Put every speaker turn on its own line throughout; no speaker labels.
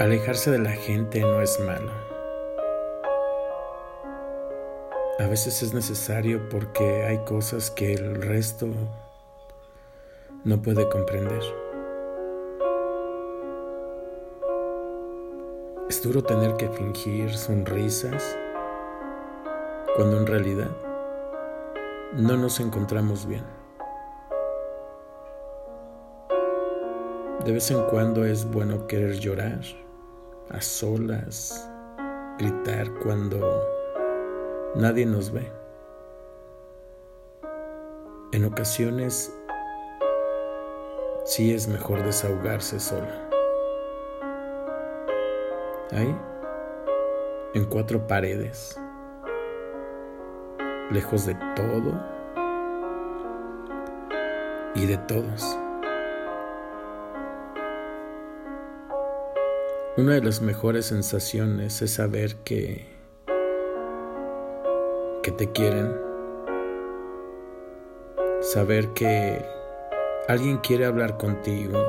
Alejarse de la gente no es malo. A veces es necesario porque hay cosas que el resto no puede comprender. Es duro tener que fingir sonrisas cuando en realidad no nos encontramos bien. De vez en cuando es bueno querer llorar a solas, gritar cuando nadie nos ve. En ocasiones sí es mejor desahogarse sola. Ahí, en cuatro paredes, lejos de todo y de todos. Una de las mejores sensaciones es saber que que te quieren. Saber que alguien quiere hablar contigo.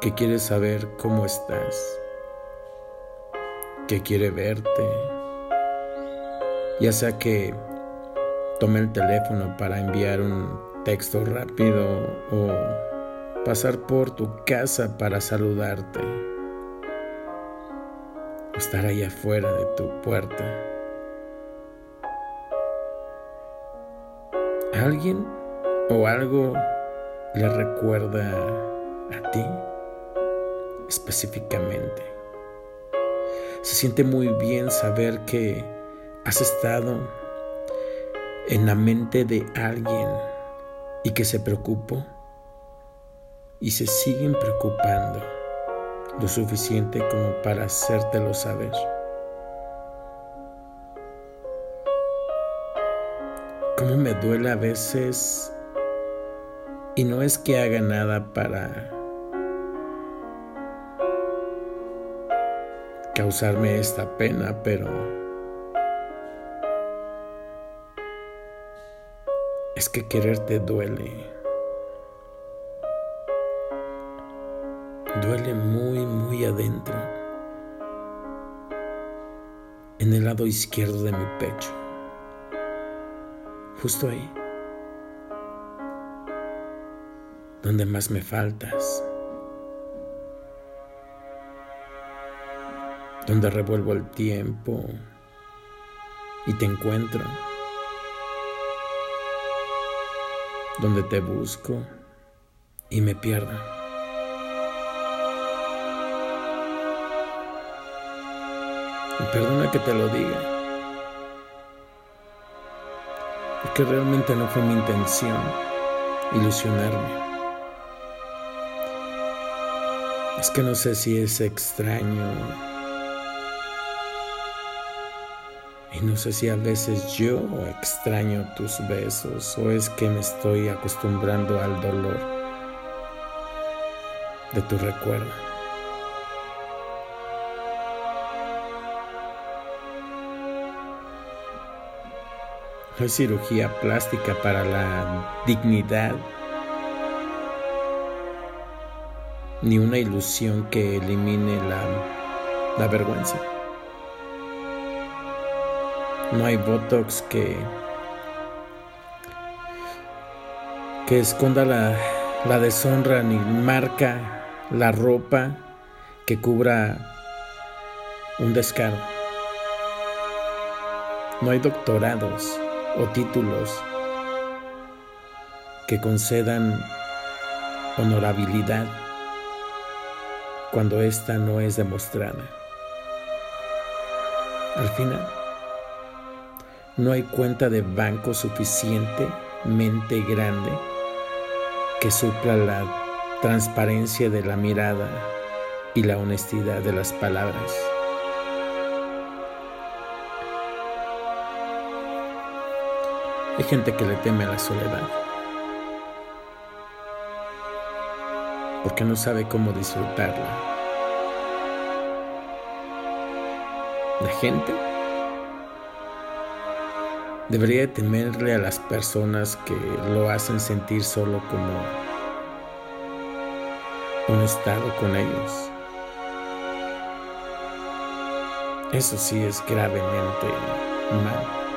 Que quiere saber cómo estás. Que quiere verte. Ya sea que tome el teléfono para enviar un texto rápido o pasar por tu casa para saludarte, o estar ahí afuera de tu puerta. ¿Alguien o algo le recuerda a ti específicamente? Se siente muy bien saber que has estado en la mente de alguien y que se preocupó y se siguen preocupando lo suficiente como para hacértelo saber. Cómo me duele a veces y no es que haga nada para causarme esta pena, pero es que quererte duele. Duele muy, muy adentro, en el lado izquierdo de mi pecho, justo ahí, donde más me faltas, donde revuelvo el tiempo y te encuentro, donde te busco y me pierdo. Y perdona que te lo diga. Porque realmente no fue mi intención ilusionarme. Es que no sé si es extraño. Y no sé si a veces yo extraño tus besos o es que me estoy acostumbrando al dolor de tu recuerdo. Cirugía plástica para la dignidad, ni una ilusión que elimine la, la vergüenza. No hay Botox que, que esconda la, la deshonra ni marca la ropa que cubra un descaro. No hay doctorados o títulos que concedan honorabilidad cuando ésta no es demostrada. Al final, no hay cuenta de banco suficientemente grande que supla la transparencia de la mirada y la honestidad de las palabras. Hay gente que le teme a la soledad. Porque no sabe cómo disfrutarla. La gente debería temerle a las personas que lo hacen sentir solo como un estado con ellos. Eso sí es gravemente mal.